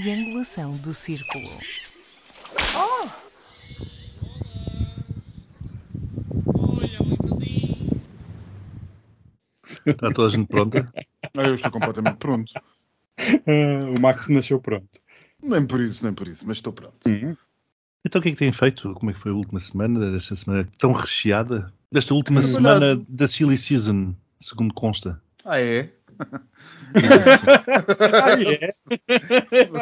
triangulação do círculo. Está toda a gente pronta? Eu estou completamente pronto. Ah, o Max nasceu pronto. Nem por isso, nem por isso, mas estou pronto. Uhum. Então o que é que têm feito? Como é que foi a última semana? Esta semana tão recheada? Desta última Hum. semana da Silly Season, segundo consta. Ah, é? Ah, é?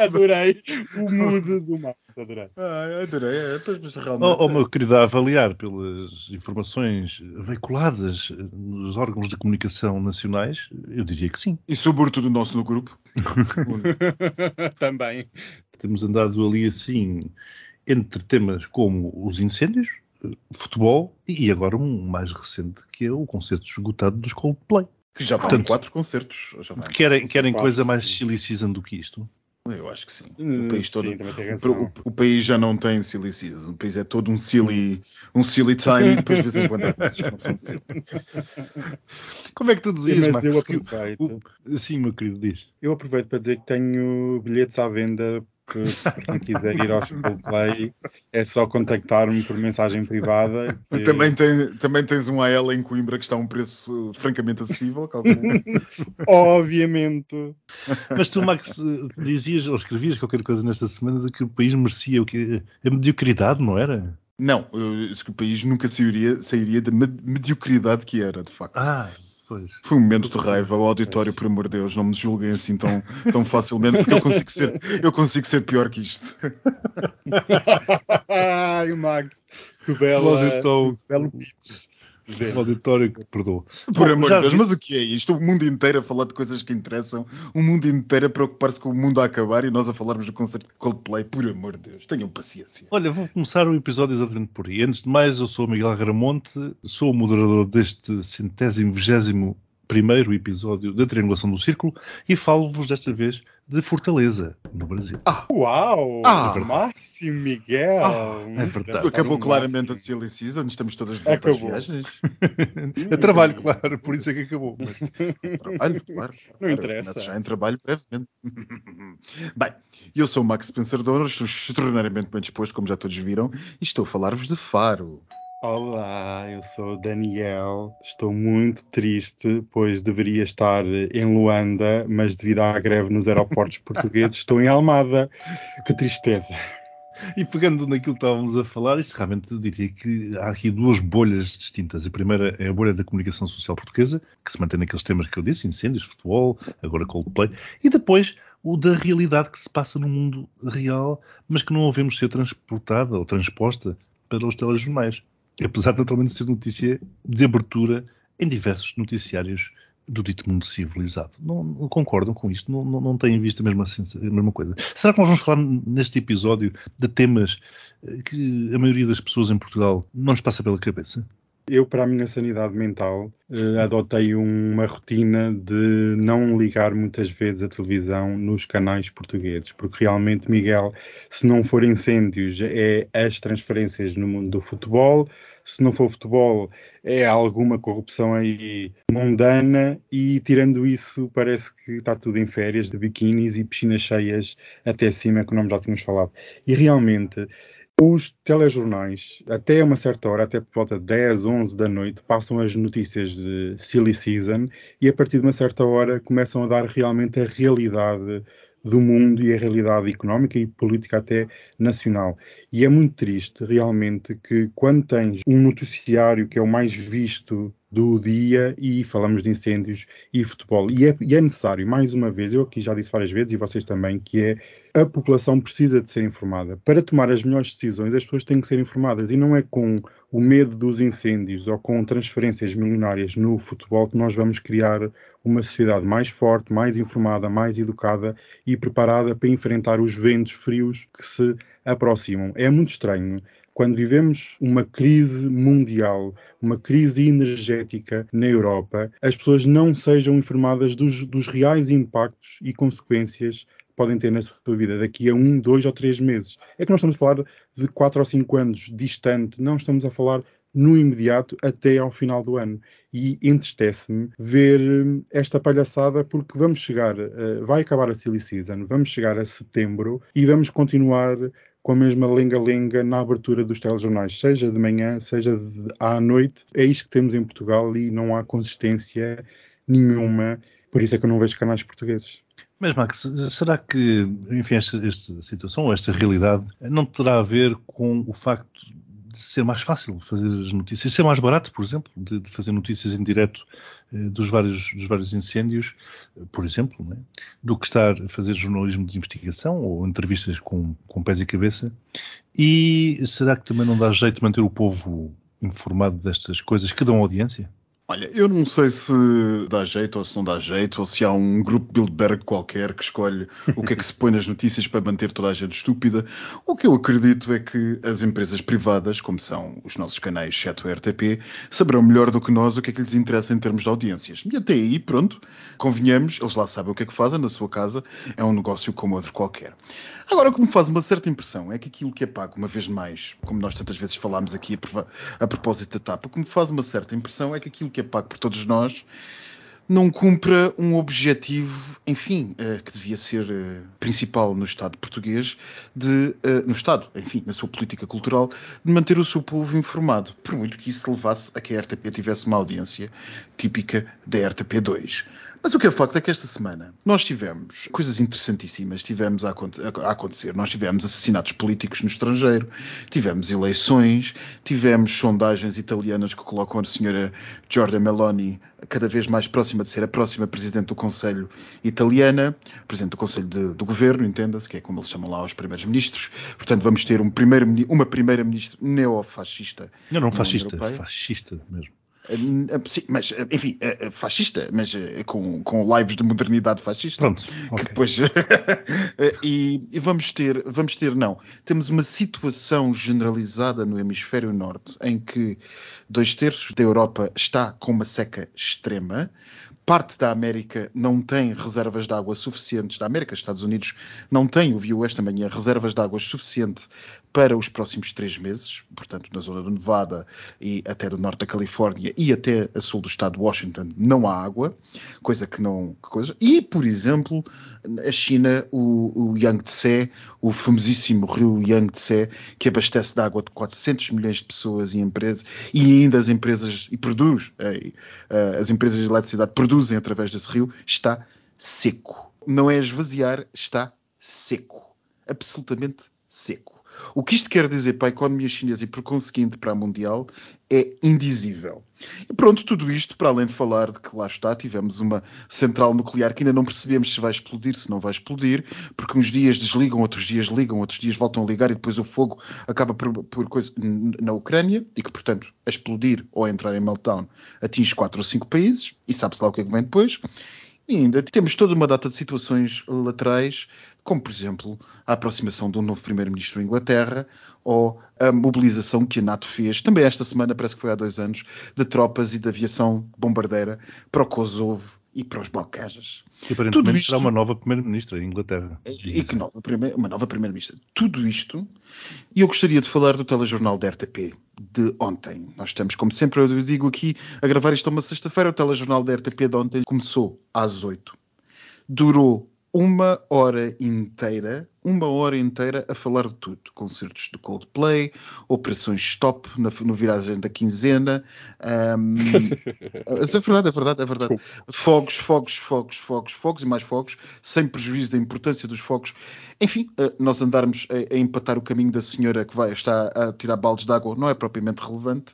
adorei o mood do Max, adorei. Ah, adorei. É, pois, mas realmente. Oh, oh, meu querido, a avaliar pelas informações veiculadas nos órgãos de comunicação nacionais, eu diria que sim. E sobretudo o nosso no grupo. Também. Temos andado ali assim entre temas como os incêndios, futebol e agora um mais recente que é o concerto esgotado dos Coldplay. Que já vão Portanto, quatro concertos. Já vai. Querem, querem Quatro, coisa mais sim. silly season do que isto? Eu acho que sim. Hum, O país todo. sim, o, o- o país já não tem silly season. O país é todo um silly, um silly time e depois de vez em quando há coisas que não são silly. Como é que tu dizias, eu Max? que aproveito. o- Sim, meu querido, diz. Eu aproveito para dizer que tenho bilhetes à venda que, quem quiser ir aos Coldplay é só contactar-me por mensagem privada. que- Também, tem, também tens um AL em Coimbra que está a um preço uh, francamente acessível. Obviamente. Mas tu, Max, dizias ou escrevias qualquer coisa nesta semana de que o país merecia o que a mediocridade, não era? não, eu que o país nunca sairia, sairia da me- mediocridade que era, de facto. Ah, pois. Foi um momento de raiva. O auditório, por amor de Deus, não me julguem assim tão, tão facilmente, porque eu consigo ser, eu consigo ser pior que isto. Ai, o Max. Que O bela, auditório, belo pitch. O auditório que perdoa. Por amor de Deus, vi- mas o que é isto? O mundo inteiro a falar de coisas que interessam, o mundo inteiro a preocupar-se com o mundo a acabar e nós a falarmos do concerto de Coldplay. Por amor de Deus, tenham paciência. Olha, vou começar o episódio exatamente por aí. Antes de mais, eu sou o Miguel Agramonte, sou o moderador deste centésimo, vigésimo primeiro episódio da Triangulação do Círculo e falo-vos desta vez de Fortaleza, no Brasil. Uau! Ah. Máximo Miguel! Ah, é verdade. Acabou claramente a. Silly Season, estamos todas de volta às Acabou. viagens. Eu trabalho, claro, por isso é que acabou. mas- Trabalho, claro. Não claro, interessa. já em trabalho brevemente. Bem, eu sou o Max Spencer Donner, estou extraordinariamente bem disposto, como já todos viram, e estou a falar-vos de Faro. Olá, eu sou o Daniel. Estou muito triste, pois deveria estar em Luanda, mas devido à greve nos aeroportos portugueses, estou em Almada. Que tristeza. E pegando naquilo que estávamos a falar, isto realmente eu diria que há aqui duas bolhas distintas. A primeira é a bolha da comunicação social portuguesa, que se mantém naqueles temas que eu disse, incêndios, futebol, agora Coldplay, e depois o da realidade que se passa no mundo real, mas que não ouvemos ser transportada ou transposta para os telejornais. Apesar de naturalmente ser notícia de abertura em diversos noticiários do dito mundo civilizado. Não, não concordam com isto? Não, não, não têm visto a mesma, a mesma coisa? Será que nós vamos falar neste episódio de temas eh, que a maioria das pessoas em Portugal não nos passa pela cabeça? Eu, para a minha sanidade mental, eh, adotei uma rotina de não ligar muitas vezes a televisão nos canais portugueses, porque realmente, Miguel, se não for incêndios, é as transferências no mundo do futebol, se não for futebol, é alguma corrupção aí mundana, e tirando isso, parece que está tudo em férias de biquínis e piscinas cheias até cima, que nós já tínhamos falado. E realmente, os telejornais, até uma certa hora, até por volta de 10, 11 da noite, passam as notícias de Silly Season e a partir de uma certa hora começam a dar realmente a realidade do mundo e a realidade económica e política até nacional. E é muito triste, realmente, que quando tens um noticiário que é o mais visto do dia e falamos de incêndios e futebol. E é, e é necessário, mais uma vez, eu aqui já disse várias vezes e vocês também, que é a população precisa de ser informada. Para tomar as melhores decisões, as pessoas têm que ser informadas e não é com o medo dos incêndios ou com transferências milionárias no futebol que nós vamos criar uma sociedade mais forte, mais informada, mais educada e preparada para enfrentar os ventos frios que se aproximam. É muito estranho quando vivemos uma crise mundial, uma crise energética na Europa, as pessoas não sejam informadas dos, dos reais impactos e consequências podem ter na sua vida daqui a um, dois ou três meses. É que nós estamos a falar de quatro ou cinco anos distante, não estamos a falar no imediato até ao final do ano. E entristece-me ver hum, esta palhaçada porque vamos chegar, uh, vai acabar a silly season, vamos chegar a setembro e vamos continuar com a mesma lenga-lenga na abertura dos telejornais, seja de manhã, seja de, à noite. É isto que temos em Portugal e não há consistência nenhuma. Por isso é que eu não vejo canais portugueses. Mas, Max, será que, enfim, esta, esta situação, esta realidade, não terá a ver com o facto de ser mais fácil fazer as notícias, ser mais barato, por exemplo, de, de fazer notícias em direto eh, dos, vários, dos vários incêndios, por exemplo, é? do que estar a fazer jornalismo de investigação ou entrevistas com, com pés e cabeça. E será que também não dá jeito manter o povo informado destas coisas que dão audiência? Olha, eu não sei se dá jeito ou se não dá jeito, ou se há um grupo Bilderberg qualquer que escolhe o que é que se põe nas notícias para manter toda a gente estúpida. O que eu acredito é que as empresas privadas, como são os nossos canais, exceto o RTP, saberão melhor do que nós o que é que lhes interessa em termos de audiências. E até aí, pronto, convenhamos, eles lá sabem o que é que fazem na sua casa, é um negócio como outro qualquer. Agora, o que me faz uma certa impressão é que aquilo que é pago, uma vez mais, como nós tantas vezes falámos aqui a, a propósito da tapa, o que me faz uma certa impressão é que aquilo que é pago por todos nós não cumpra um objetivo, enfim, uh, que devia ser uh, principal no Estado português, de, uh, no Estado, enfim, na sua política cultural, de manter o seu povo informado, por muito que isso levasse a que a RTP tivesse uma audiência típica da RTP2. Mas o que é facto é que esta semana nós tivemos coisas interessantíssimas tivemos a, a, acontecer. Nós tivemos assassinatos políticos no estrangeiro, tivemos eleições, tivemos sondagens italianas que colocam a senhora Giorgia Meloni cada vez mais próxima de ser a próxima presidente do Conselho italiana, presidente do Conselho de, do Governo, entenda-se, que é como eles chamam lá os primeiros ministros. Portanto, vamos ter um primeiro, uma primeira-ministra neofascista. Não, não fascista, fascista mesmo. Sim, mas, enfim, é, é fascista, mas com, com lives de modernidade fascista. Pronto. Okay. Depois, e, e, vamos ter, vamos ter, não. Temos uma situação generalizada no hemisfério norte em que dois terços da Europa está com uma seca extrema parte da América não tem reservas de água suficientes, da América, Estados Unidos, não tem, o viu esta manhã, reservas de água suficiente para os próximos três meses, portanto, na zona do Nevada e até do norte da Califórnia e até a sul do estado de Washington, não há água, coisa que não. Coisa. E, por exemplo, a China, o, o Yangtze, o famosíssimo rio Yangtze, que abastece de água de 400 milhões de pessoas e empresas, e ainda as empresas, e produz, as empresas de eletricidade produzem através desse rio, está seco. Não é esvaziar, está seco. Absolutamente seco. O que isto quer dizer para a economia chinesa e, por conseguinte, para a mundial é indizível. E pronto, tudo isto, para além de falar de que lá está, tivemos uma central nuclear que ainda não percebemos se vai explodir, se não vai explodir, porque uns dias desligam, outros dias ligam, outros dias voltam a ligar e depois o fogo acaba por, por coisa na Ucrânia e que, portanto, a explodir ou a entrar em meltdown atinge quatro ou cinco países e sabe-se lá o que é que vem depois. E ainda temos toda uma data de situações laterais, como por exemplo a aproximação de um novo primeiro-ministro da Inglaterra ou a mobilização que a NATO fez, também esta semana, parece que foi há dois anos, de tropas e de aviação bombardeira para o Kosovo e para os Balcãs. Que aparentemente isto, será uma nova primeira-ministra em Inglaterra. E, e que nova, uma nova primeira-ministra. Tudo isto, e eu gostaria de falar do telejornal da RTP de ontem. Nós estamos, como sempre eu digo aqui, a gravar isto uma sexta-feira. O telejornal da RTP de ontem começou às oito. Durou uma hora inteira, uma hora inteira a falar de tudo. Concertos de Coldplay, operações stop na, no viragem da quinzena. Um, é verdade, é verdade, é verdade. Fogos, fogos, fogos, fogos, fogos e mais fogos, sem prejuízo da importância dos fogos. Enfim, eh, nós andarmos a, a empatar o caminho da senhora que vai estar a tirar baldes de água não é propriamente relevante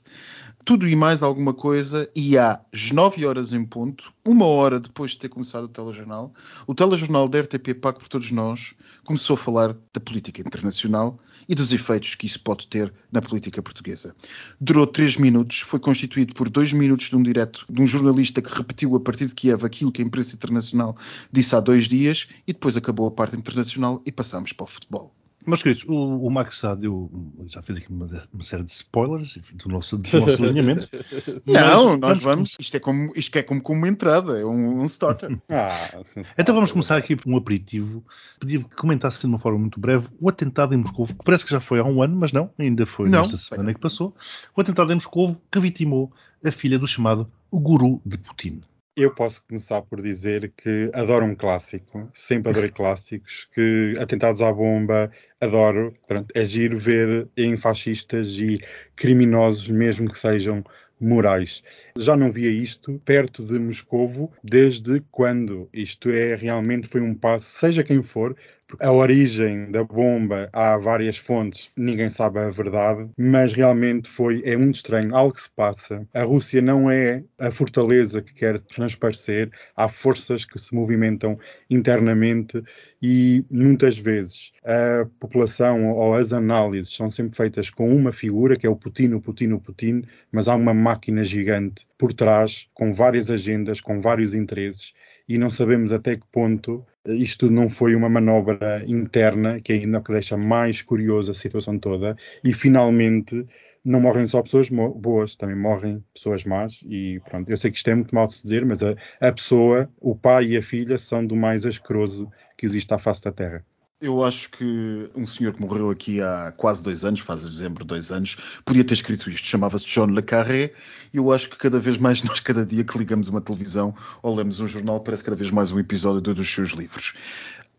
tudo e mais alguma coisa, e às 9 horas em ponto, uma hora depois de ter começado o telejornal, o telejornal da RTP Pago por Todos Nós começou a falar da política internacional e dos efeitos que isso pode ter na política portuguesa. Durou 3 minutos, foi constituído por 2 minutos de um direto de um jornalista que repetiu a partir de Kiev aquilo que a imprensa internacional disse há dois dias, e depois acabou a parte internacional e passámos para o futebol. Meus queridos, o, o Max já, deu, já fez aqui uma, uma série de spoilers do nosso, do nosso alinhamento. Não, nós vamos. Isto é como, isto é como, como uma entrada, é um, um starter. Ah, Então vamos começar aqui por um aperitivo. Pedia que comentasse de uma forma muito breve o atentado em Moscou, que parece que já foi há um ano, mas não, ainda foi Não. nesta semana que passou. O atentado em Moscou que vitimou a filha do chamado guru de Putin. Eu posso começar por dizer que adoro um clássico, sempre adorei clássicos, que atentados à bomba, adoro. Pronto, é giro ver em fascistas e criminosos, mesmo que sejam morais. Já não via isto perto de Moscovo desde quando isto é realmente foi um passo, seja quem for, a origem da bomba há várias fontes, ninguém sabe a verdade, mas realmente foi é muito estranho, algo que se passa. A Rússia não é a fortaleza que quer transparecer, há forças que se movimentam internamente e muitas vezes a população ou as análises são sempre feitas com uma figura, que é o Putin, o Putin, o Putin, mas há uma máquina gigante por trás, com várias agendas, com vários interesses, e não sabemos até que ponto isto não foi uma manobra interna, que é ainda o que deixa mais curiosa a situação toda, e finalmente não morrem só pessoas boas, também morrem pessoas más, e pronto, eu sei que isto é muito mal de se dizer, mas a, a pessoa, o pai e a filha, são do mais asqueroso que existe à face da Terra. Eu acho que um senhor que morreu aqui há quase dois anos, faz dezembro dois anos, podia ter escrito isto. Chamava-se John Le Carré. E eu acho que cada vez mais nós, cada dia que ligamos uma televisão ou lemos um jornal, parece cada vez mais um episódio dos seus livros.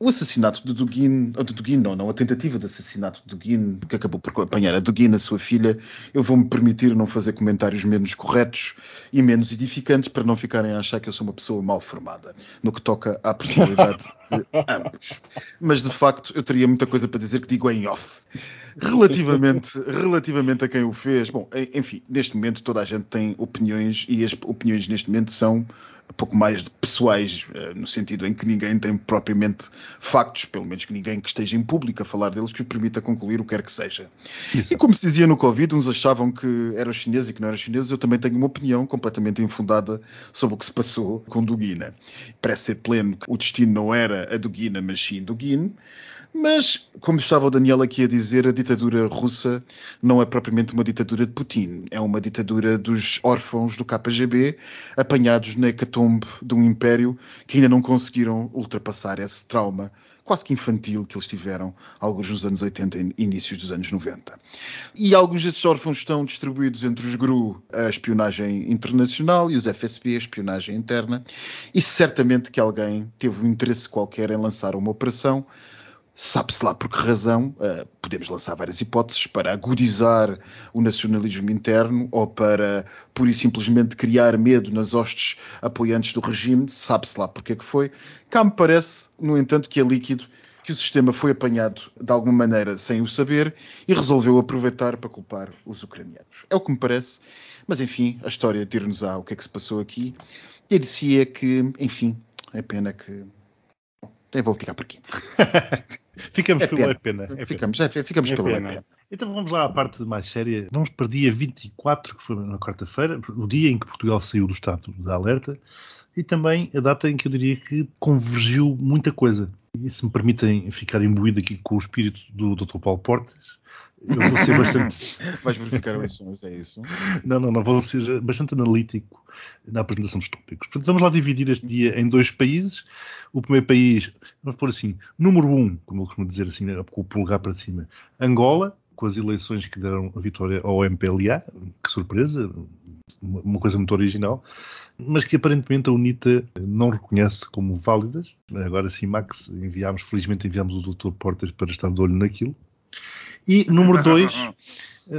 O assassinato de Dugin, ou de Dugin não, não, a tentativa de assassinato de Dugin, que acabou por apanhar a Dugin, a sua filha, eu vou-me permitir não fazer comentários menos corretos e menos edificantes para não ficarem a achar que eu sou uma pessoa mal formada no que toca à personalidade de ambos. Mas de facto eu teria muita coisa para dizer que digo em off. Relativamente, relativamente a quem o fez, bom, en- enfim, neste momento toda a gente tem opiniões e as opiniões neste momento são pouco mais pessoais, eh, no sentido em que ninguém tem propriamente factos, pelo menos que ninguém que esteja em público a falar deles, que o permita concluir o que quer que seja. Isso. E como se dizia no Covid, uns achavam que era chinês e que não era chinês, eu também tenho uma opinião completamente infundada sobre o que se passou com Dugina. Parece ser pleno que o destino não era a Dugina, mas sim Dugin. Mas, como estava o Daniel aqui a dizer, a ditadura russa não é propriamente uma ditadura de Putin. É uma ditadura dos órfãos do KGB, apanhados na hecatombe de um império que ainda não conseguiram ultrapassar esse trauma quase que infantil que eles tiveram, alguns nos anos 80 e inícios dos anos 90. E alguns desses órfãos estão distribuídos entre os GRU, a espionagem internacional, e os FSB, a espionagem interna, e certamente que alguém teve um interesse qualquer em lançar uma operação Sabe-se lá por que razão, uh, podemos lançar várias hipóteses para agudizar o nacionalismo interno ou para pura e simplesmente criar medo nas hostes apoiantes do regime, sabe-se lá porque é que foi. Cá me parece, no entanto, que é líquido que o sistema foi apanhado de alguma maneira sem o saber e resolveu aproveitar para culpar os ucranianos. É o que me parece, mas enfim, a história dir-nos-á o que é que se passou aqui. Dir-se-ia que, enfim, é pena que. Bom, vou ficar por aqui. Ficamos É pelo pena. é pena. é pena. Ficamos, é, ficamos É pelo é pena. pena. Então vamos lá à parte mais séria. Vamos para dia 24, que foi na quarta-feira, o dia em que Portugal saiu do estado de alerta, e também a data em que eu diria que convergiu muita coisa. E se me permitem ficar imbuído aqui com o espírito do Dr. Paulo Portas, eu vou ser bastante. Vais verificar eleições, é isso? Não, não, não, vou ser bastante analítico na apresentação dos tópicos. Portanto, vamos lá dividir este dia em dois países. O primeiro país, vamos pôr assim, número um, como eu costumo dizer assim, né, com o polegar para cima, Angola, com as eleições que deram a vitória ao MPLA, que surpresa, uma coisa muito original, mas que aparentemente a UNITA não reconhece como válidas. Agora sim, Max, enviámos, felizmente enviámos o Dr. Portas para estar de olho naquilo. E número dois,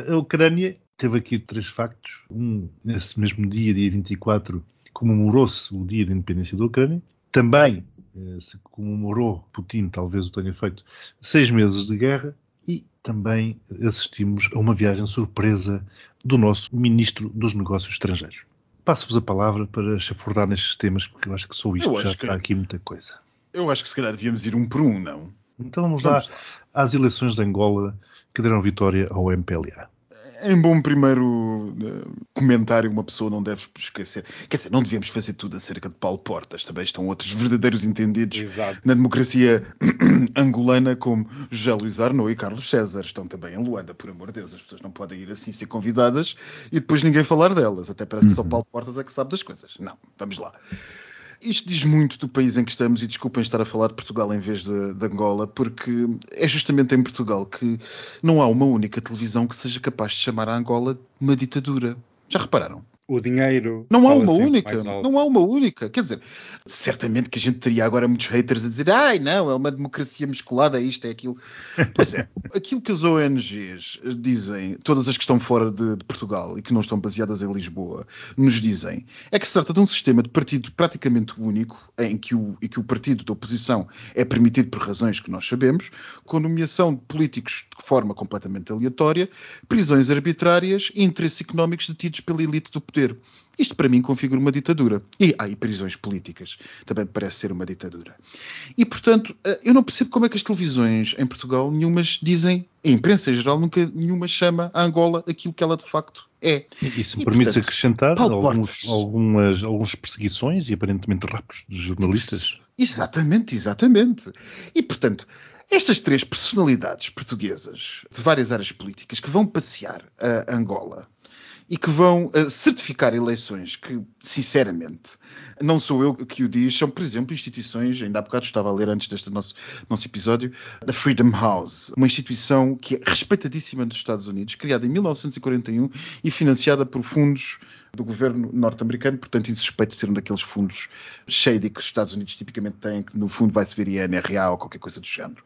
a Ucrânia teve aqui três factos. Um, nesse mesmo dia, dia 24, comemorou-se o dia da independência da Ucrânia. Também eh, se comemorou, Putin talvez o tenha feito, seis meses de guerra. E também assistimos a uma viagem surpresa do nosso Ministro dos Negócios Estrangeiros. Passo-vos a palavra para chafurdar nestes temas, porque eu acho que só isto já que- está aqui muita coisa. Eu acho que se calhar devíamos ir um por um, não? Então vamos, Vamos lá às eleições de Angola que deram vitória ao MPLA. Em bom primeiro uh, comentário, uma pessoa não deve esquecer. Quer dizer, não devíamos fazer tudo acerca de Paulo Portas. Também estão outros verdadeiros entendidos Exato. na democracia angolana, como José Luís Arnaud e Carlos César. Estão também em Luanda, por amor de Deus. As pessoas não podem ir assim ser convidadas e depois ninguém falar delas. Até parece que só Paulo Portas é que sabe das coisas. Não, vamos lá. Isto diz muito do país em que estamos, e desculpem estar a falar de Portugal em vez de, de, Angola, porque é justamente em Portugal que não há uma única televisão que seja capaz de chamar a Angola uma ditadura. Já repararam? O dinheiro. Não há uma única, não há uma única. Quer dizer, certamente que a gente teria agora muitos haters a dizer, ai não, é uma democracia musculada, é isto, é aquilo. Pois é, aquilo que as ONGs dizem, todas as que estão fora de, de, Portugal e que não estão baseadas em Lisboa, nos dizem, é que se trata de um sistema de partido praticamente único, em que o, em que o partido da oposição é permitido por razões que nós sabemos, com nomeação de políticos de forma completamente aleatória, prisões arbitrárias e interesses económicos detidos pela elite do poder poder. Isto para mim configura uma ditadura. E há ah, prisões políticas. Também parece ser uma ditadura. E portanto, eh, eu não percebo como é que as televisões em Portugal, nenhumas dizem, a imprensa em geral, nunca nenhuma chama a Angola aquilo que ela de facto é. E se me permites acrescentar alguns, algumas, algumas perseguições e aparentemente raptos de jornalistas? Exatamente, exatamente. E portanto, estas três personalidades portuguesas de várias áreas políticas que vão passear a Angola e que vão uh, certificar eleições que, sinceramente, não sou eu que o diz, são, por exemplo, instituições, ainda há bocado estava a ler antes deste nosso, nosso episódio, da Freedom House, uma instituição que é respeitadíssima nos Estados Unidos, criada em 1941 e financiada por fundos do governo norte-americano, portanto, insuspeito de ser um daqueles fundos shady que os Estados Unidos tipicamente têm, que no fundo vai-se ver INRA ou qualquer coisa do género.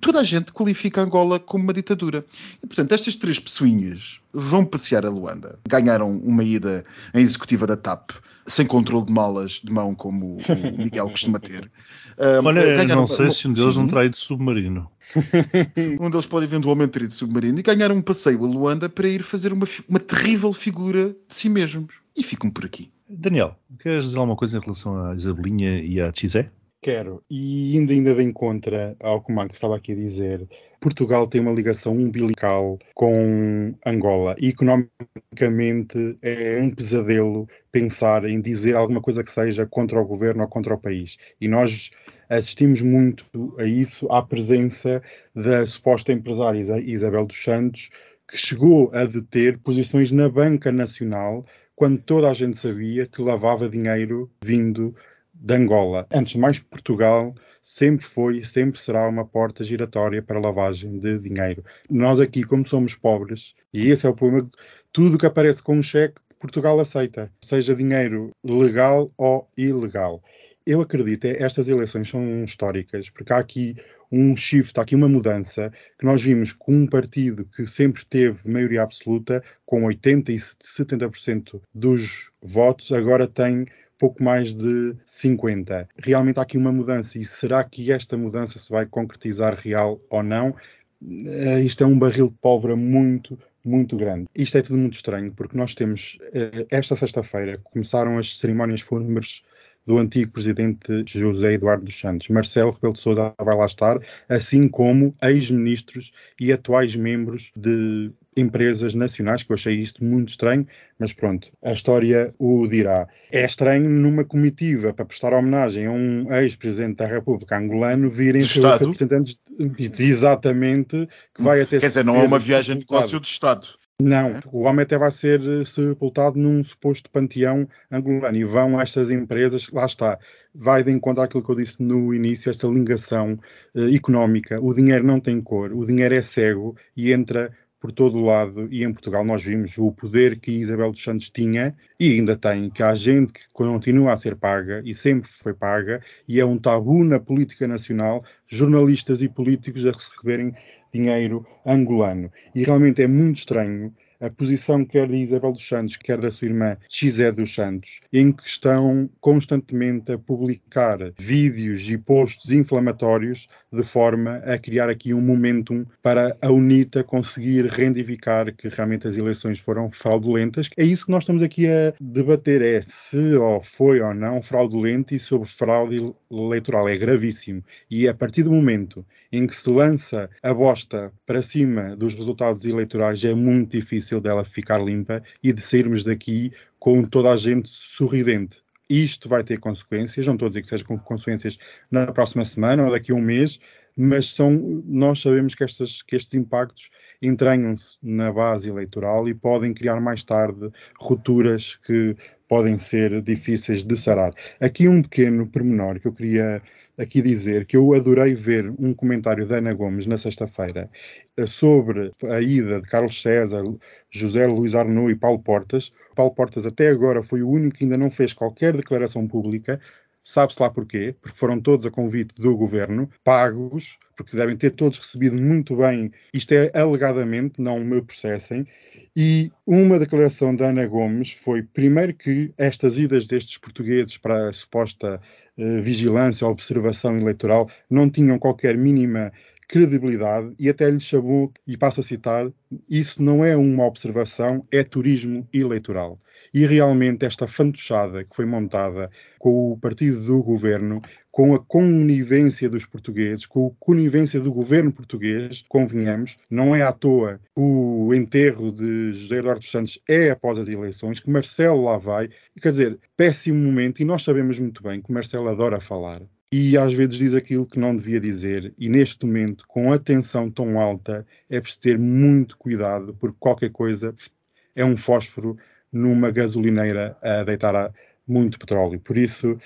Toda a gente qualifica Angola como uma ditadura. E, portanto, estas três pessoinhas vão passear a Luanda. Ganharam uma ida em executiva da TAP, sem controle de malas de mão, como o Miguel costuma ter. Um, Olha, não sei se um deles não terá ido submarino. um deles pode eventualmente ter ido submarino e ganhar um passeio a Luanda para ir fazer uma, uma terrível figura de si mesmos. E ficam por aqui. Daniel, queres dizer alguma coisa em relação à Isabelinha e à Chizé? Quero. E ainda ainda de encontro ao que o estava aqui a dizer, Portugal tem uma ligação umbilical com Angola e economicamente é um pesadelo pensar em dizer alguma coisa que seja contra o governo ou contra o país. E nós assistimos muito a isso, à presença da suposta empresária Isabel dos Santos, que chegou a deter posições na banca nacional quando toda a gente sabia que lavava dinheiro vindo de Angola. Antes de mais, Portugal sempre foi, sempre será uma porta giratória para lavagem de dinheiro. Nós aqui, como somos pobres, e esse é o problema, tudo que aparece com um cheque, Portugal aceita, seja dinheiro legal ou ilegal. Eu acredito, é, estas eleições são históricas, porque há aqui um shift, há aqui uma mudança que nós vimos com um partido que sempre teve maioria absoluta, com 80% e 70% dos votos, agora tem pouco mais de 50. Realmente há aqui uma mudança e será que esta mudança se vai concretizar real ou não? Uh, isto é um barril de pólvora muito, muito grande. Isto é tudo muito estranho, porque nós temos, uh, esta sexta-feira, começaram as cerimónias fúnebres do antigo presidente José Eduardo dos Santos. Marcelo Rebelo de Sousa vai lá estar, assim como ex-ministros e atuais membros de empresas nacionais, que eu achei isto muito estranho, mas pronto, a história o dirá. É estranho numa comitiva para prestar homenagem a um ex-presidente da República angolano virem representantes de, exatamente que vai até Quer dizer, não é uma viagem de negócio de Estado. Não, o homem até vai ser sepultado num suposto panteão angolano e vão estas empresas, lá está, vai de encontro àquilo que eu disse no início, esta ligação uh, económica. O dinheiro não tem cor, o dinheiro é cego e entra por todo o lado, e em Portugal nós vimos o poder que Isabel dos Santos tinha e ainda tem, que há gente que continua a ser paga e sempre foi paga, e é um tabu na política nacional jornalistas e políticos a receberem dinheiro angolano. E realmente é muito estranho a posição quer de Isabel dos Santos, quer da sua irmã Xé dos Santos, em que estão constantemente a publicar vídeos e posts inflamatórios de forma a criar aqui um momentum para a UNITA conseguir rendificar que realmente as eleições foram fraudulentas. É isso que nós estamos aqui a debater, é se ou foi ou não fraudulento e sobre fraude eleitoral. É gravíssimo. E a partir do momento em que se lança a bosta para cima dos resultados eleitorais, é muito difícil dela ficar limpa e de sairmos daqui com toda a gente sorridente. Isto vai ter consequências, não estou a dizer que sejam consequências na próxima semana ou daqui a um mês, mas são, nós sabemos que, estas, que estes impactos entranham-se na base eleitoral e podem criar mais tarde rupturas que podem ser difíceis de sarar. Aqui um pequeno pormenor que eu queria aqui dizer que eu adorei ver um comentário da Ana Gomes na sexta-feira eh, sobre a ida de Carlos César, José Luís Arnaud e Paulo Portas. Paulo Portas até agora foi o único que ainda não fez qualquer declaração pública. Sabe-se lá porquê, porque foram todos a convite do governo, pagos, porque devem ter todos recebido muito bem. Isto é alegadamente, não me processem. E uma declaração da Ana Gomes foi, primeiro, que estas idas destes portugueses para a suposta eh, vigilância, observação eleitoral, não tinham qualquer mínima credibilidade e até lhe chamou, e passo a citar, isso não é uma observação, é turismo eleitoral. E realmente esta fantochada que foi montada com o partido do governo, com a conivência dos portugueses, com a conivência do governo português, convenhamos, não é à toa o enterro de José Eduardo dos Santos é após as eleições, que Marcelo lá vai, quer dizer, péssimo momento, e nós sabemos muito bem que Marcelo adora falar e às vezes diz aquilo que não devia dizer. E neste momento, com a tensão tão alta, é preciso ter muito cuidado, porque qualquer coisa é um fósforo numa gasolineira a deitar muito petróleo. Por isso,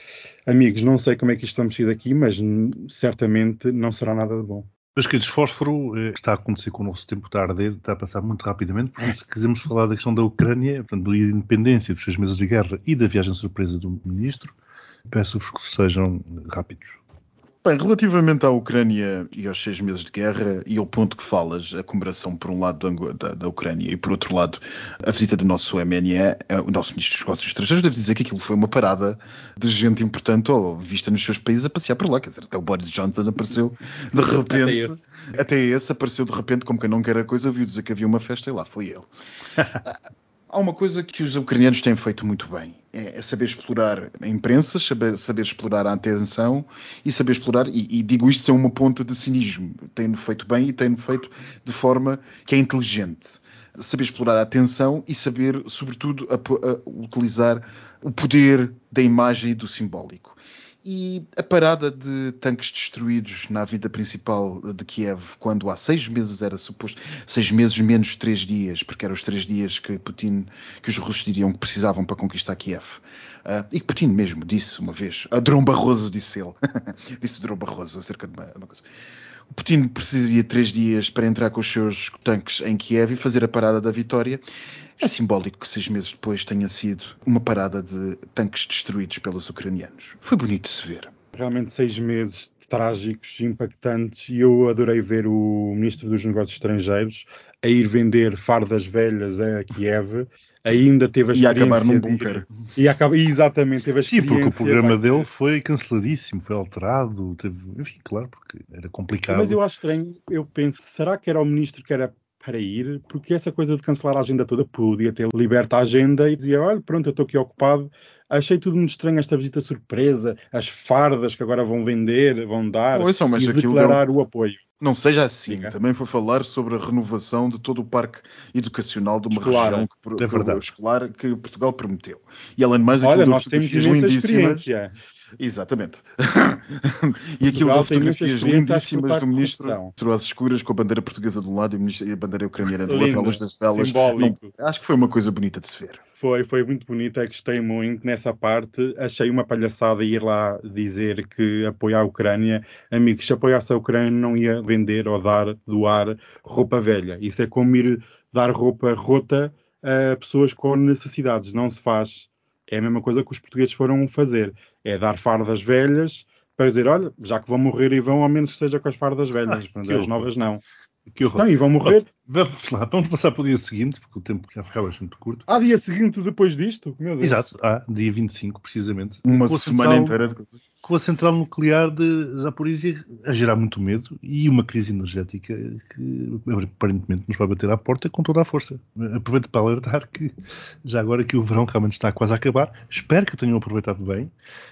amigos, não sei como é que isto vamos sair daqui, mas certamente não será nada de bom. Mas, queridos, fósforo eh, está a acontecer com o nosso tempo está a arder, está a passar muito rapidamente. Por isso, quisermos falar da questão da Ucrânia, portanto, da independência, dos seis meses de guerra e da viagem surpresa do ministro, peço-vos que sejam rápidos. Bem, relativamente à Ucrânia e aos seis meses de guerra e ao ponto que falas, a comemoração por um lado da, da, Ucrânia e por outro lado a visita do nosso MNE, eh, o nosso Ministro dos Negócios Estrangeiros, devo dizer que aquilo foi uma parada de gente importante ou vista nos seus países a passear por lá, quer dizer, até o Boris Johnson apareceu de repente, até esse, até esse apareceu de repente como quem não quer a coisa, viu dizer que havia uma festa e lá foi ele. Há uma coisa que os ucranianos têm feito muito bem, é, é saber explorar a imprensa, saber, saber, explorar a atenção e saber explorar, e, e digo isto sem uma ponta de cinismo, têm-no feito bem e têm-no feito de forma que é inteligente. Saber explorar a atenção e saber, sobretudo, a, a utilizar o poder da imagem e do simbólico. E a parada de tanques destruídos na avenida principal de Kiev, quando há seis meses era suposto, seis meses menos três dias, porque eram os três dias que Putin, que os russos diriam que precisavam para conquistar Kiev. Uh, e que Putin mesmo disse uma vez, a Drão Barroso disse ele, disse Drão Barroso acerca de uma, uma coisa. O Putin precisaria de três dias para entrar com os seus tanques em Kiev e fazer a parada da vitória. É simbólico que seis meses depois tenha sido uma parada de tanques destruídos pelos ucranianos. Foi bonito de se ver. Realmente seis meses trágicos, impactantes, e eu adorei ver o Ministro dos Negócios Estrangeiros a ir vender fardas velhas a Kiev ainda teve a experiência. E acabar num bunker. E acaba, exatamente, teve a experiência. Sim, porque o programa dele foi canceladíssimo, foi alterado, teve, enfim, claro, porque era complicado. Mas eu acho estranho, eu penso, será que era o ministro que era para ir? Porque essa coisa de cancelar a agenda toda podia ter liberta a agenda e dizia, olha, pronto, eu estou aqui ocupado. Achei tudo muito estranho esta visita surpresa, as fardas que agora vão vender, vão dar, Ouçam, e declarar deu... o apoio. Não seja assim. Diga. Também foi falar sobre a renovação de todo o parque educacional de uma escolar, região que, que, escolar que Portugal prometeu. E além de mais, Olha, nós temos experiência. Exatamente. e aquilo de fotografias lindíssimas do ministro às escuras com a bandeira portuguesa de um lado e a bandeira ucraniana do outro, à luz das velas. Não, acho que foi uma coisa bonita de se ver. Foi, foi muito bonita, gostei muito nessa parte. Achei uma palhaçada ir lá dizer que apoia a Ucrânia. Amigos, se apoiasse a Ucrânia não ia vender ou dar, doar roupa velha. Isso é como ir dar roupa rota a pessoas com necessidades. Não se faz. É a mesma coisa que os portugueses foram fazer é dar fardas velhas para dizer, olha, já que vão morrer e vão, ao menos que seja com as fardas velhas, Ai, as novas não. Que horror. E vão morrer. Vamos lá, vamos passar para o dia seguinte, porque o tempo já ficava bastante curto. Há dia seguinte depois disto? Meu Deus. Exato, há dia 25, precisamente. Uma semana central- inteira de coisas. Com a central nuclear de Zaporizhia a gerar muito medo e uma crise energética que aparentemente nos vai bater à porta com toda a força. Aproveito para alertar que, já agora que o verão realmente está quase a acabar, espero que tenham aproveitado bem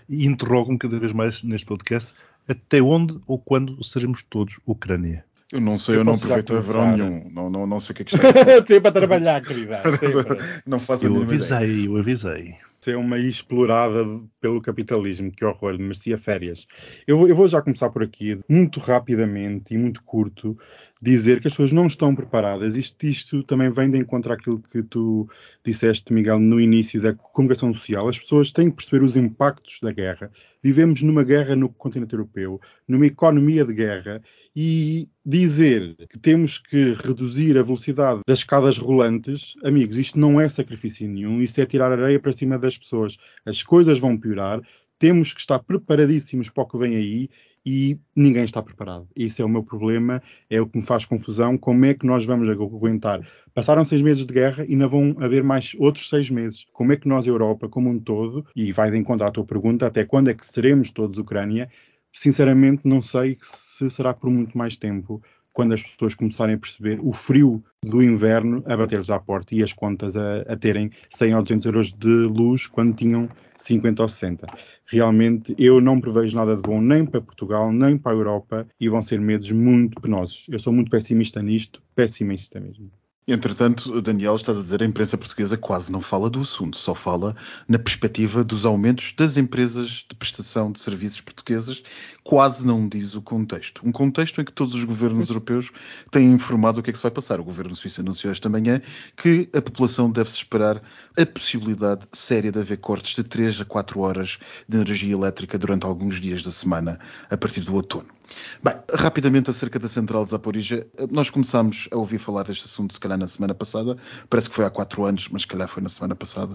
e interrogo-me cada vez mais neste podcast até onde ou quando seremos todos Ucrânia. Eu não sei, Eu eu, não aproveito verão começar. nenhum. Não, não, não sei o que é que está. Sempre a trabalhar, querida. Sempre. Não faço a Eu mínima ideia. avisei, eu avisei. ser uma explorada pelo capitalismo, que horror, merecia férias. Eu, vou- eu vou já começar por aqui, muito rapidamente e muito curto, dizer que as pessoas não estão preparadas. Isto, isto também vem de encontro àquilo que tu disseste, Miguel, no início da comunicação social. As pessoas têm que perceber os impactos da guerra. Vivemos numa guerra no continente europeu, numa economia de guerra, e dizer que temos que reduzir a velocidade das escadas rolantes, amigos, isto não é sacrifício nenhum, isso é tirar areia para cima das pessoas. As coisas vão piorar, temos que estar preparadíssimos para o que vem aí e ninguém está preparado. Esse é o meu problema, é o que me faz confusão. Como é que nós vamos aguentar? Passaram seis meses de guerra e ainda vão haver mais outros seis meses. Como é que nós, Europa, como um todo, e vai de encontro à tua pergunta, até quando é que seremos todos Ucrânia? Sinceramente, não sei se será por muito mais tempo quando as pessoas começarem a perceber o frio do inverno a bater-lhes à porta e as contas a, a terem 100 ou 200 euros de luz quando tinham 50 ou 60. Realmente eu não prevejo nada de bom nem para Portugal, nem para a Europa e vão ser meses muito penosos. Eu sou muito pessimista nisto, pessimista mesmo. Entretanto, Daniel, estás a dizer, a imprensa portuguesa quase não fala do assunto, só fala na perspectiva dos aumentos das empresas de prestação de serviços portuguesas, quase não diz o contexto. Um contexto em que todos os governos europeus têm informado o que é que se vai passar. O governo suíço anunciou esta manhã que a população deve-se esperar a possibilidade séria de haver cortes de 3 a 4 horas de energia elétrica durante alguns dias da semana, a partir do outono. Bem, rapidamente acerca da central de Zaporizhia, nós começámos a ouvir falar deste assunto se calhar na semana passada, parece que foi há quatro anos, mas se calhar foi na semana passada,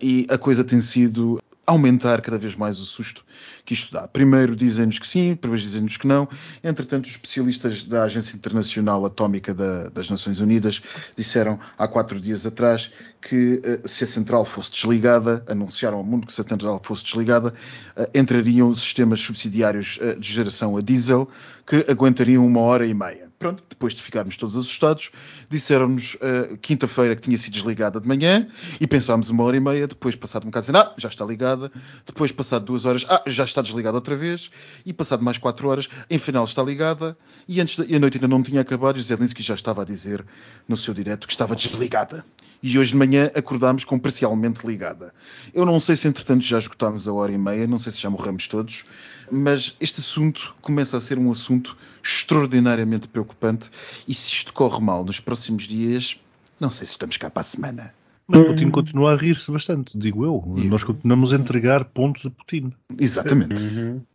e a coisa tem sido aumentar cada vez mais o susto que isto dá. Primeiro dizem-nos que sim, depois dizem-nos que não. Entretanto, os especialistas da Agência Internacional Atómica da- das Nações Unidas disseram há quatro dias atrás que eh, se a central fosse desligada, anunciaram ao mundo que se a central fosse desligada, eh, entrariam sistemas subsidiários eh, de geração a diesel que aguentariam uma hora e meia. Pronto, depois de ficarmos todos assustados, disseram-nos eh, quinta-feira que tinha sido desligada de manhã e pensámos uma hora e meia, depois passado um bocado dizendo, ah, já está ligada, depois passado duas horas, ah, já está desligada outra vez, e passado mais quatro horas, em final está ligada, e antes da, e a noite ainda não tinha acabado, e Zelensky já estava a dizer no seu direto que estava desligada. E hoje de manhã acordámos com parcialmente ligada. Eu não sei se entretanto já esgotámos a hora e meia, não sei se já morremos todos, mas este assunto começa a ser um assunto extraordinariamente preocupante e se isto corre mal nos próximos dias, não sei se estamos cá para a semana. Mas Putin continua a rir-se bastante, digo eu. Nós continuamos a entregar pontos a Putin. Exatamente.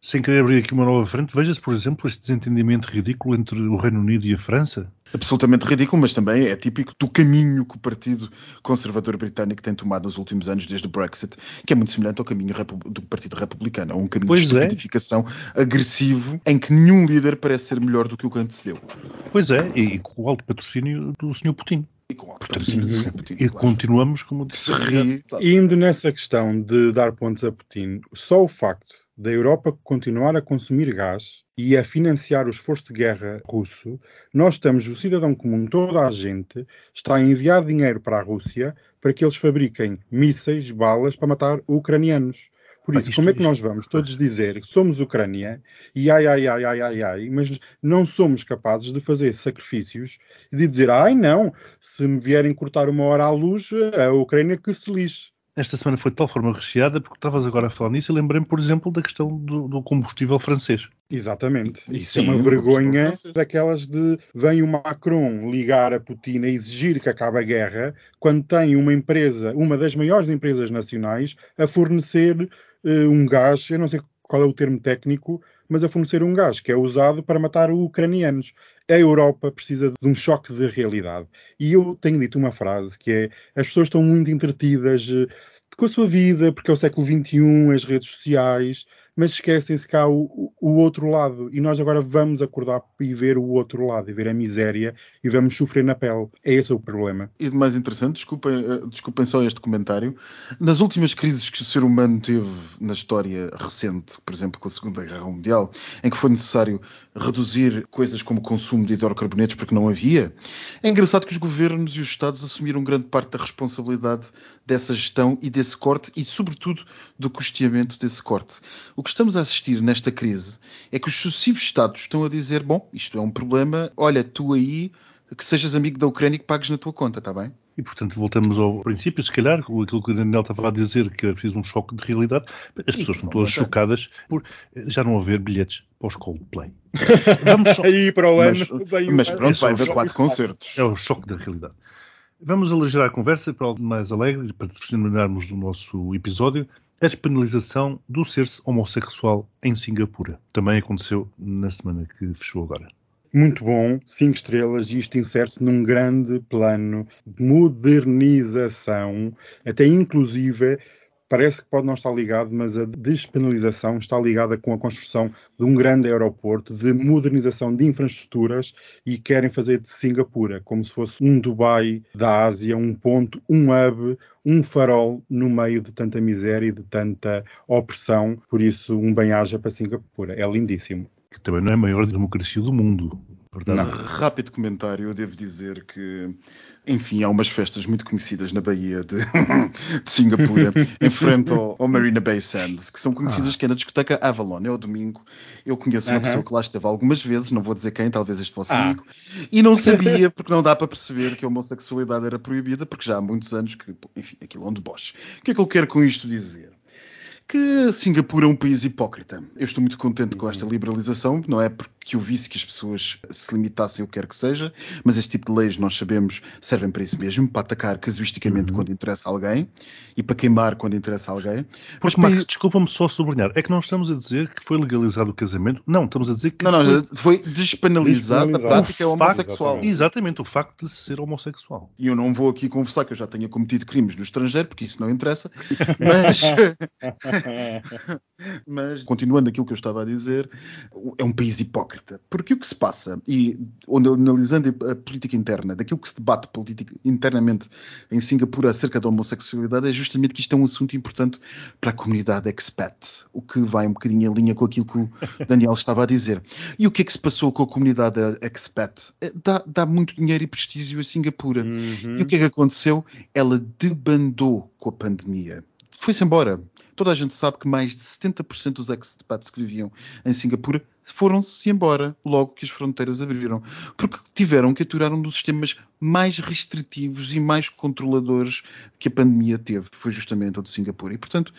Sem querer abrir aqui uma nova frente, veja-se, por exemplo, este desentendimento ridículo entre o Reino Unido e a França. Absolutamente ridículo, mas também é típico do caminho que o Partido Conservador Britânico tem tomado nos últimos anos desde o Brexit, que é muito semelhante ao caminho do Partido Republicano, a um caminho Pois de é. estupidificação agressivo em que nenhum líder parece ser melhor do que o que antecedeu. Pois é, e com o alto patrocínio do Sr. Putin. E com a patrocínio do Sr. Putin, E claro. continuamos, como disse, se ri. claro. Indo nessa questão de dar pontos a Putin, só o facto da Europa continuar a consumir gás e a financiar o esforço de guerra russo, nós estamos, o cidadão comum, toda a gente, está a enviar dinheiro para a Rússia para que eles fabriquem mísseis, balas para matar ucranianos. Por isso, como é que nós vamos todos dizer que somos Ucrânia e ai, ai, ai, ai, ai, ai, mas não somos capazes de fazer sacrifícios e de dizer, ai não, se me vierem cortar uma hora à luz, a Ucrânia que se lixe. Esta semana foi de tal forma recheada, porque estavas agora a falar nisso e lembrei-me, por exemplo, da questão do, do combustível francês. Exatamente. E Isso é sim, uma o vergonha daquelas de vem o Macron ligar a Putin a exigir que acabe a guerra, quando tem uma empresa, uma das maiores empresas nacionais, a fornecer eh, um gás, eu não sei qual é o termo técnico, mas a fornecer um gás que é usado para matar ucranianos. A Europa precisa de um choque de realidade. E eu tenho dito uma frase que é: as pessoas estão muito entretidas eh, com a sua vida, porque é o século XXI, as redes sociais, mas esquecem-se cá o, o outro lado. E nós agora vamos acordar e ver o outro lado, e ver a miséria, e vamos sofrer na pele. É esse o problema. E de mais interessante, desculpem, eh, desculpem só este comentário, nas últimas crises que o ser humano teve na história recente, por exemplo, com a Segunda Guerra Mundial, em que foi necessário reduzir coisas como o consumo de hidrocarbonetos porque não havia, é engraçado que os governos e os Estados assumiram grande parte da responsabilidade dessa gestão e desse corte e, sobretudo, do custeamento desse corte. O que estamos a assistir nesta crise é que os sucessivos Estados estão a dizer: bom, isto é um problema, olha, tu aí que sejas amigo da Ucrânia e que pagues na tua conta, está bem? E, portanto, voltamos ao princípio, se calhar, aquilo que o Daniel estava a dizer, que era preciso um choque de realidade. As pessoas estão todas chocadas por já não haver bilhetes para os Coldplay. Vamos só... Aí para o ano. Mas, mas pronto, vai haver quatro concertos. É o choque da realidade. Vamos aligerar a conversa para algo mais alegre, para terminarmos o nosso episódio. A despenalização do ser-se homossexual em Singapura. Também aconteceu na semana que fechou agora muito bom, cinco estrelas, e isto insere-se num grande plano de modernização, até inclusive parece que pode não estar ligado, mas a despenalização está ligada com a construção de um grande aeroporto, de modernização de infraestruturas e querem fazer de Singapura como se fosse um Dubai da Ásia, um ponto, um hub, um farol no meio de tanta miséria e de tanta opressão. Por isso, um bem-aja para Singapura. É lindíssimo que também não é a maior democracia do mundo. Não, rápido comentário, eu devo dizer que, enfim, há umas festas muito conhecidas na Baía de, de Singapura, em frente ao, ao, Marina Bay Sands, que são conhecidas ah. que é na discoteca Avalon, é o domingo. Eu conheço uma uh -huh. pessoa que lá esteve algumas vezes, não vou dizer quem, talvez este fosse ah. amigo, e não sabia, porque não dá para perceber que a homossexualidade era proibida, porque já há muitos anos que, enfim, aquilo é um deboche. O que é que eu quero com isto dizer? Que Singapura é um país hipócrita. Eu estou muito contente com esta liberalização, não é porque eu visse que as pessoas se limitassem o que quer que seja, mas este tipo de leis nós sabemos servem para isso mesmo, para atacar casuisticamente uhum. quando interessa alguém e para queimar quando interessa alguém. Mas, Max, país... desculpa-me só sublinhar, é que não estamos a dizer que foi legalizado o casamento, não, estamos a dizer que não, não, foi, foi despenalizada a prática homossexual. Exatamente. exatamente, o facto de ser homossexual. E eu não vou aqui confessar que eu já tenha cometido crimes no estrangeiro, porque isso não interessa, mas Mas, continuando aquilo que eu estava a dizer, é um país hipócrita. Porque o que se passa, e analisando a política interna, daquilo que se debate politica, internamente em Singapura acerca da homossexualidade, é justamente que isto é um assunto importante para a comunidade expat, o que vai um bocadinho em linha com aquilo que o Daniel estava a dizer. E o que é que se passou com a comunidade expat? É, dá, dá muito dinheiro e prestígio a Singapura. Uhum. E o que é que aconteceu? Ela debandou com a pandemia foi-se embora. Toda a gente sabe que mais de 70% dos expats que viviam em Singapura foram-se embora logo que as fronteiras abriram, porque tiveram que aturar um dos sistemas mais restritivos e mais controladores que a pandemia teve, foi justamente o de Singapura. E, portanto,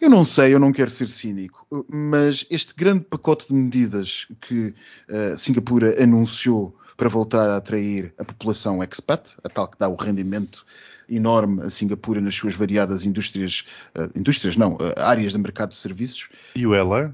eu não sei, eu não quero ser cínico, mas este grande pacote de medidas que uh, Singapura anunciou para voltar a atrair a população expat, a tal que dá o rendimento enorme a Singapura nas suas variadas indústrias, uh, indústrias não, uh, áreas de mercado de serviços. E o Elan?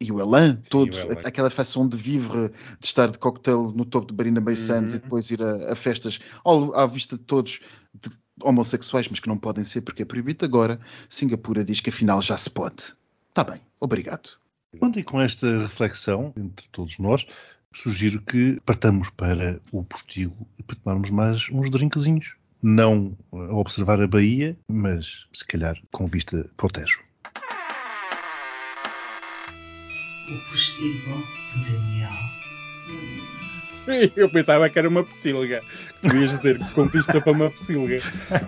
E o Elan, todo, o Elan. aquela façon de vivre, de estar de cocktail no topo de Marina Bay Sands uhum. e depois ir a, a festas ao, à vista de todos, de homossexuais, mas que não podem ser porque é proibido agora, Singapura diz que afinal já se pode. Está bem, obrigado. Pronto, e com esta reflexão entre todos nós, sugiro que partamos para o postigo e para tomarmos mais uns drinkzinhos não a observar a Bahia, mas se calhar com vista para o Tejo. O postigo de Daniel. Eu pensava que era uma pocilga. Tu ias dizer com vista para uma pocilga.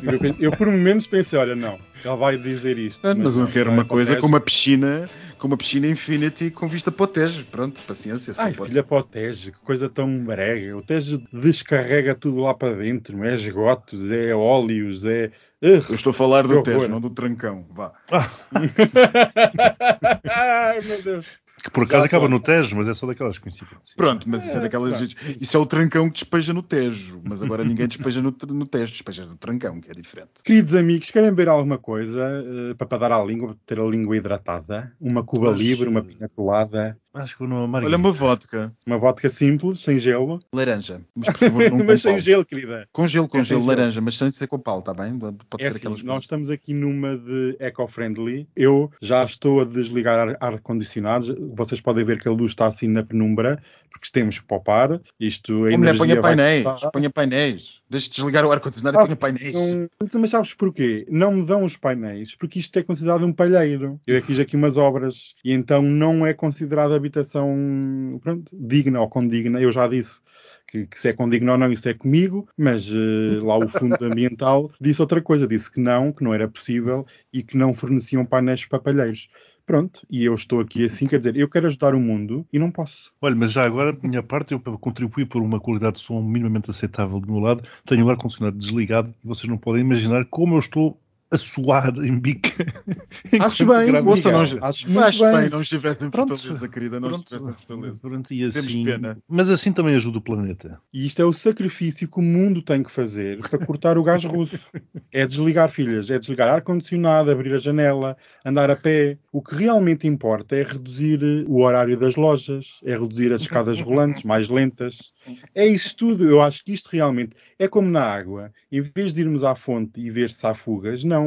Eu, eu, por momentos pensei, olha, não, ele vai dizer isto. mas, mas eu quero uma coisa com uma piscina com uma piscina Infinity com vista para o Tejo. Pronto, paciência. Ai, filha para o Tejo, que coisa tão brega. O Tejo descarrega tudo lá para dentro. É esgotos, é óleos, é. Eu estou a falar do Tejo, não do trancão. Vá. Ah. Ai, meu Deus. Que por acaso acaba no Tejo, mas é só daquelas coincidências. Pronto, mas isso é, é daquelas. Claro. Isso é o trancão que despeja no Tejo, mas agora ninguém despeja no, no Tejo, despeja no trancão, que é diferente. Queridos amigos, querem ver alguma coisa uh, para, para dar à língua, ter a língua hidratada? Uma Cuba mas, Libre, uma pina colada? Acho que numa amarga. Olha, uma vodka. Uma vodka simples, sem gelo. Laranja. Mas por favor, não mas sem pau. gelo, querida. Com gelo, com É gelo, gelo. laranja, mas sem ser com pau, está bem? Pode É ser assim, aquelas nós estamos aqui numa de eco-friendly. Eu já estou a desligar ar- ar-condicionados. Vocês podem ver que a luz está assim na penumbra, porque temos que poupar. Isto, a mulher, energia ponha vai painéis. Ponha painéis. Deixe de desligar o ar-condicionado Ah, e ponha painéis. Não- mas sabes porquê? Não me dão os painéis, porque isto é considerado um palheiro. Eu fiz aqui umas obras e então não é considerado habitação pronto, digna ou condigna. Eu já disse que, que se é condigna ou não, isso é comigo, mas eh, lá o fundo ambiental disse outra coisa, disse que não, que não era possível e que não forneciam painéis para palheiros. Pronto, e eu estou aqui assim, quer dizer, eu quero ajudar o mundo e não posso. Olha, mas já agora, da minha parte, eu para contribuir por uma qualidade de som minimamente aceitável do meu lado, tenho o ar-condicionado desligado e vocês não podem imaginar como eu estou a suar em bica. Acho bem, ouça, não, Acho acho bem. bem, não estivesse em Pronto. Fortaleza, querida, não Pronto, estivesse em Fortaleza. pronto, e Temos assim, pena. mas assim também ajuda o planeta. E isto é o sacrifício que o mundo tem que fazer para cortar o gás russo. É desligar, filhas, é desligar ar-condicionado, abrir a janela, andar a pé. O que realmente importa é reduzir eh, o horário das lojas, é reduzir as escadas rolantes mais lentas. É isso tudo. Eu acho que isto realmente é como na água. Em vez de irmos à fonte e ver se há fugas, não.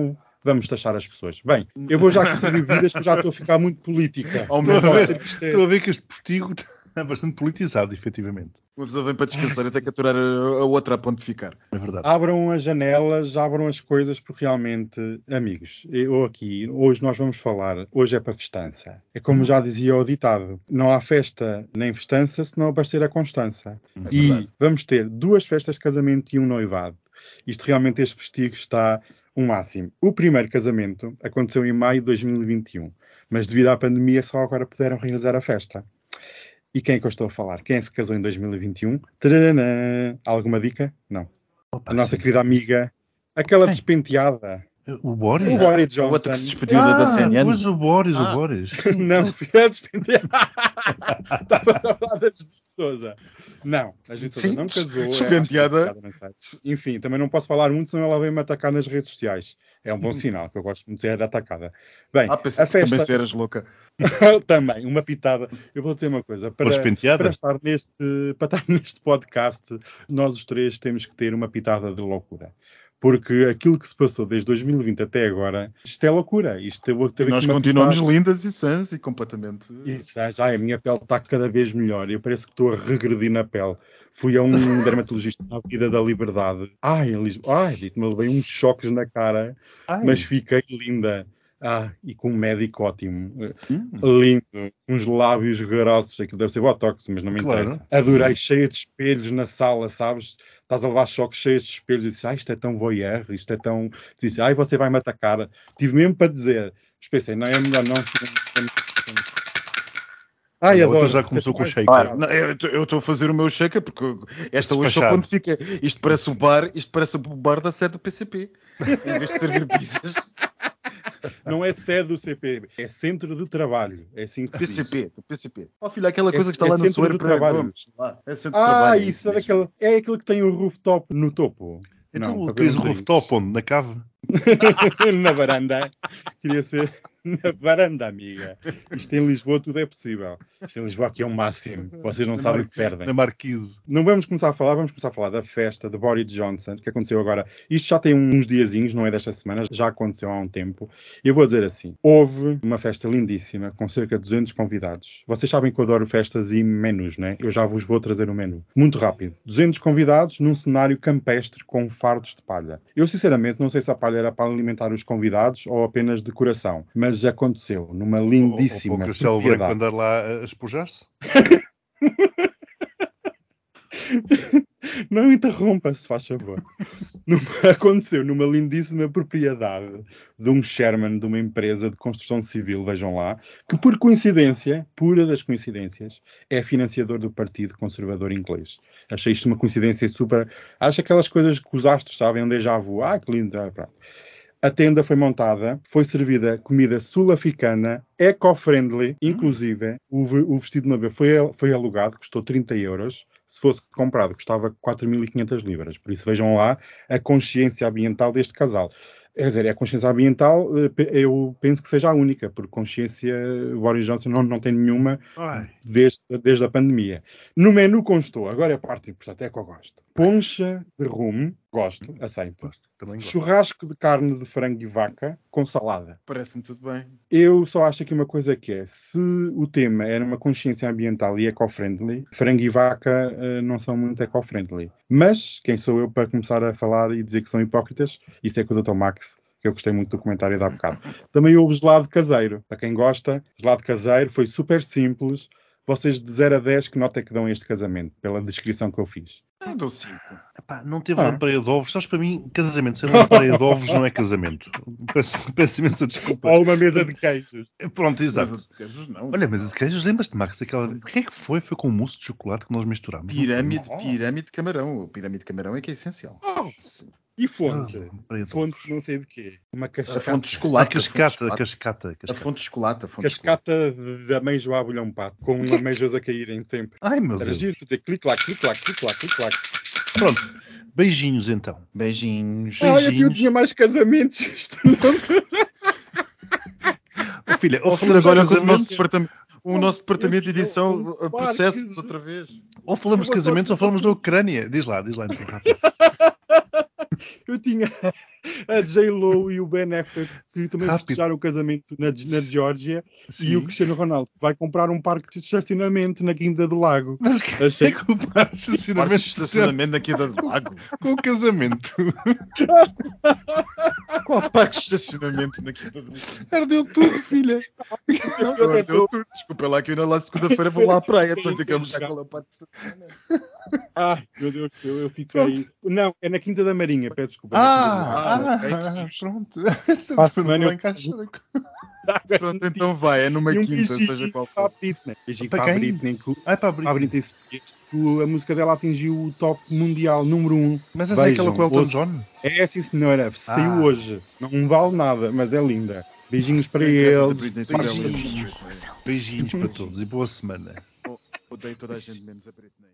Vamos taxar as pessoas. Bem, eu vou já servir bebidas, porque já estou a ficar muito política. Estou a ver, Isto é- estou a ver que este postigo está bastante politizado, efetivamente. uma pessoa vem para descansar até que aturar a, a outra a pontificar. É verdade. Abram as janelas, abram as coisas, porque realmente, amigos, eu aqui, hoje nós vamos falar, hoje é para festança. É como já dizia o ditado, não há festa nem festança se não aparecer a constança. É e vamos ter duas festas de casamento e um noivado. Isto realmente, este vestido está um máximo. O primeiro casamento aconteceu em maio de 2021, mas devido à pandemia só agora puderam realizar a festa. E quem é que eu estou a falar? Quem é se casou em 2021? Tadadã! Alguma dica? Não. Opa, A nossa sim. querida amiga, aquela Quem? despenteada, O Boris? o Boris Johnson. A outra que se despediu da- da Ah, CNN. pois o Boris, Ah. o Boris. Não, foi a despenteada. Estava a falar da Judite Souza. Não, a Judite Souza não casou. é despenteada. sei. Enfim, também não posso falar muito, senão ela vem-me atacar nas redes sociais. É um bom sinal, que eu gosto muito de ser atacada. Bem, Ah, pensei a também festa se eras louca. também, uma pitada. Eu vou dizer uma coisa. Para, para, estar neste, para estar neste podcast, nós os três temos que ter uma pitada de loucura. Porque aquilo que se passou desde 2020 até agora, isto é loucura. Isto eu vou ter E nós continuamos lindas e sãs e completamente. Isso, já, a minha pele está cada vez melhor. Eu parece que estou a regredir na pele. Fui a um dermatologista na Vida da Liberdade. Ai, em Lisboa. Ai, dito-me, levei uns choques na cara, Ai, mas fiquei linda. Ah, e com um médico ótimo. hum, Lindo. Uns lábios grossos. Aquilo deve ser botox, mas não me Claro. interessa. Adorei, cheia de espelhos na sala, sabes? Estás a levar choques cheios de espelhos e disse, ah, isto é tão voyeur, isto é tão. Disse, ai, você vai me atacar. Tive mesmo para dizer. Mas pensei, não é melhor não. Ai, A outra adoro. já começou com o shake. Claro, não, eu estou a fazer o meu shaker porque esta hoje só quando fica. Isto parece o bar, isto parece o bar da sede do PCP. em vez de servir pizzas, Não é sede do CP, é centro de trabalho. É assim que se diz. PCP, do PCP. Ó filho, aquela É- coisa que está é lá no centro Soeiro de Pereira trabalho. Gomes. Lá, É centro de Ah, trabalho. isso é, mesmo. daquele, é aquele que tem o rooftop no topo. Então, Não, tens o para rooftop onde? Na cave? na varanda. Queria ser na varanda, amiga. Isto em Lisboa tudo é possível. Isto em Lisboa aqui é o máximo. Vocês não Na sabem o que perdem. Na Marquise. Não vamos começar a falar, vamos começar a falar da festa de Boris Johnson, que aconteceu agora. Isto já tem uns diazinhos, não é desta semana, já aconteceu há um tempo. Eu vou dizer assim: houve uma festa lindíssima, com cerca de 200 convidados. Vocês sabem que eu adoro festas e menus, né? Eu já vos vou trazer o menu. Muito rápido. 200 convidados num cenário campestre com fardos de palha. Eu, sinceramente, não sei se a palha era para alimentar os convidados ou apenas decoração, mas aconteceu numa lindíssima o Castelo Branco andar lá a a espojar-se? Não interrompa, se faz favor. Numa- aconteceu numa lindíssima propriedade de um Sherman de uma empresa de construção civil, vejam lá, que por coincidência, pura das coincidências, é financiador do Partido Conservador Inglês. Achei isto uma coincidência super. Acho aquelas coisas que os astros sabem, um déjà vu. Ah, que lindo. Ah, pronto. A tenda foi montada, foi servida comida sul-africana, eco-friendly, inclusive o, o vestido de noiva foi, foi alugado, custou 30 euros. Se fosse comprado, custava 4.500 libras. Por isso vejam lá a consciência ambiental deste casal. Quer dizer, é a consciência ambiental, eh, eu penso que seja a única, porque consciência o Boris Johnson não, não tem nenhuma desde, desde a pandemia. No menu constou, agora é a parte importante, é que eu gosto. Poncha de rum, gosto, aceito. gosto, também gosto. Churrasco de carne de frango e vaca com salada. Parece-me tudo bem. Eu só acho aqui uma coisa que é, se o tema era uma consciência ambiental e eco-friendly, frango e vaca eh, não são muito eco-friendly. Mas, quem sou eu para começar a falar e dizer que são hipócritas? Isso é com o Dr. Max, que eu gostei muito do comentário de há bocado. Também houve gelado caseiro. Para quem gosta, gelado caseiro foi super simples. Vocês de 0 a 10, que nota é que dão este casamento? Pela descrição que eu fiz. Eu dou 5. Epá, não teve Ah. lampreia de ovos. Sabes, para mim, casamento sem lampreia de ovos não é casamento. Peço, peço imensa desculpa. Ou uma mesa de queijos. Pronto, exato. Não. Olha, mas de queijos, lembras-te, Max, aquela... O que é que foi? Foi com mousse de chocolate que nós misturámos. Pirâmide, Oh. pirâmide de camarão. O pirâmide de camarão é que é essencial. E Ah, fonte? de Fonte não sei de quê. Uma A cascata. fonte de A chocolate. cascata, a a cascata, a A cascata. fonte de chocolate. A fonte de. Cascata de ameijo a abelhão pato, com ameijos a caírem sempre. Ai, meu Era Deus. giro fazer clic-clac, clic-clac, clic-clac, clic-clac. Pronto. Beijinhos, então. Beijinhos. Ai, Olha, que eu tinha mais casamentos. Isto não... Oh, filha, ou Ou falamos agora de com o nosso departamento, o nosso departamento de edição processa-nos outra vez. ou falamos de casamentos ou falamos da Ucrânia. Diz lá, diz lá, então, rápido. Eu tinha a J-Lo e o Ben Affleck que também Rápido. festejaram o casamento na, na Geórgia e o Cristiano Ronaldo vai comprar um parque de estacionamento na Quinta do Lago. Mas que Achei é que o par de Parque de estacionamento estacionamento na queda do lago. com o casamento? Qual parque de estacionamento na queda do lago? Ardeu tudo, filha. Eu ardeu tudo. Desculpa lá que eu ainda lá segunda-feira vou lá à praia. Estou a dizer que vamos já é o parque de estacionamento. Ai, meu Deus do céu, eu fiquei. Não, é na Quinta da Marinha, peço desculpa. Ah, Ah, susto. pronto. Para a semana Não eu- encaixa. Pronto, então vai. É numa um quinta, seja qual para a for. Britney. Beijinho Para para a? Britney. que o- Ai, para abrir. A Britney Spears, que a música dela atingiu o top mundial número 1. Um. Mas essa é aquela com o Elton John? É, sim senhora, saiu Ah. hoje. Não vale nada, mas é linda. Beijinhos para da eles. Britney, Beijinhos. ao Beijinhos para todos e boa semana. Odeio toda a gente menos a Britney.